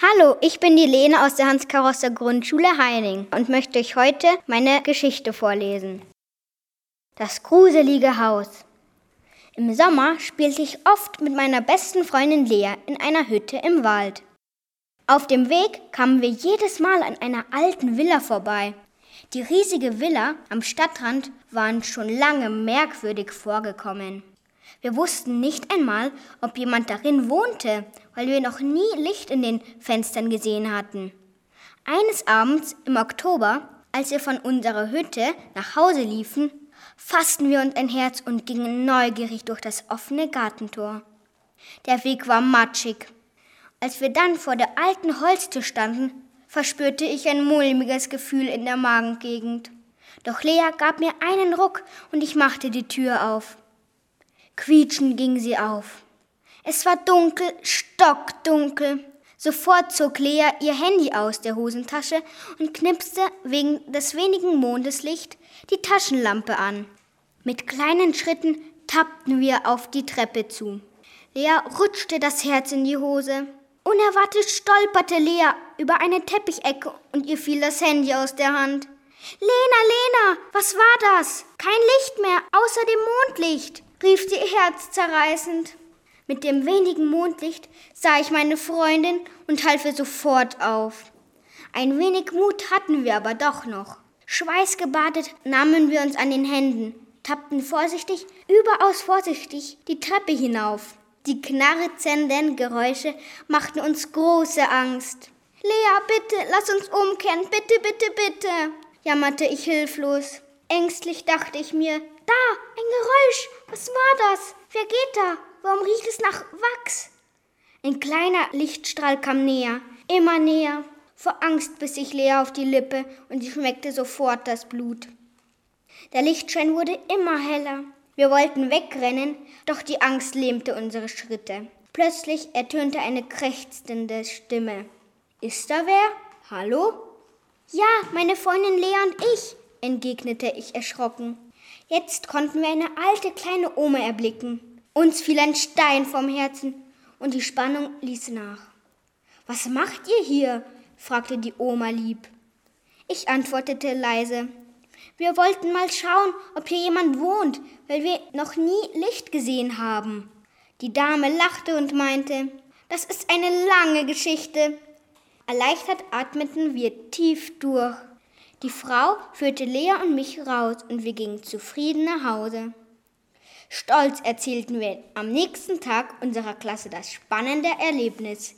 Hallo, ich bin die Lene aus der Hans-Karosser Grundschule Heining und möchte euch heute meine Geschichte vorlesen. Das gruselige Haus. Im Sommer spielte ich oft mit meiner besten Freundin Lea in einer Hütte im Wald. Auf dem Weg kamen wir jedes Mal an einer alten Villa vorbei. Die riesige Villa am Stadtrand war schon lange merkwürdig vorgekommen. Wir wussten nicht einmal, ob jemand darin wohnte, weil wir noch nie Licht in den Fenstern gesehen hatten. Eines Abends im Oktober, als wir von unserer Hütte nach Hause liefen, fassten wir uns ein Herz und gingen neugierig durch das offene Gartentor. Der Weg war matschig. Als wir dann vor der alten Holztür standen, verspürte ich ein mulmiges Gefühl in der Magengegend. Doch Lea gab mir einen Ruck und ich machte die Tür auf. Quietschend ging sie auf. Es war dunkel, stockdunkel. Sofort zog Lea ihr Handy aus der Hosentasche und knipste wegen des wenigen Mondeslicht die Taschenlampe an. Mit kleinen Schritten tappten wir auf die Treppe zu. Lea rutschte das Herz in die Hose. Unerwartet stolperte Lea über eine Teppichecke und ihr fiel das Handy aus der Hand. Lena, Lena, was war das? Kein Licht mehr, außer dem Mondlicht rief sie herzzerreißend. Mit dem wenigen Mondlicht sah ich meine Freundin und half ihr sofort auf. Ein wenig Mut hatten wir aber doch noch. Schweißgebadet nahmen wir uns an den Händen, tappten vorsichtig, überaus vorsichtig die Treppe hinauf. Die knarrzenden Geräusche machten uns große Angst. Lea, bitte, lass uns umkehren, bitte, bitte, bitte, jammerte ich hilflos. Ängstlich dachte ich mir, da, ein Geräusch. Was war das? Wer geht da? Warum riecht es nach Wachs? Ein kleiner Lichtstrahl kam näher, immer näher. Vor Angst biss ich Lea auf die Lippe und sie schmeckte sofort das Blut. Der Lichtschein wurde immer heller. Wir wollten wegrennen, doch die Angst lähmte unsere Schritte. Plötzlich ertönte eine krächzende Stimme. Ist da wer? Hallo? Ja, meine Freundin Lea und ich, entgegnete ich erschrocken. Jetzt konnten wir eine alte kleine Oma erblicken. Uns fiel ein Stein vom Herzen und die Spannung ließ nach. Was macht ihr hier? fragte die Oma lieb. Ich antwortete leise. Wir wollten mal schauen, ob hier jemand wohnt, weil wir noch nie Licht gesehen haben. Die Dame lachte und meinte, das ist eine lange Geschichte. Erleichtert atmeten wir tief durch. Die Frau führte Lea und mich raus und wir gingen zufrieden nach Hause. Stolz erzählten wir am nächsten Tag unserer Klasse das spannende Erlebnis.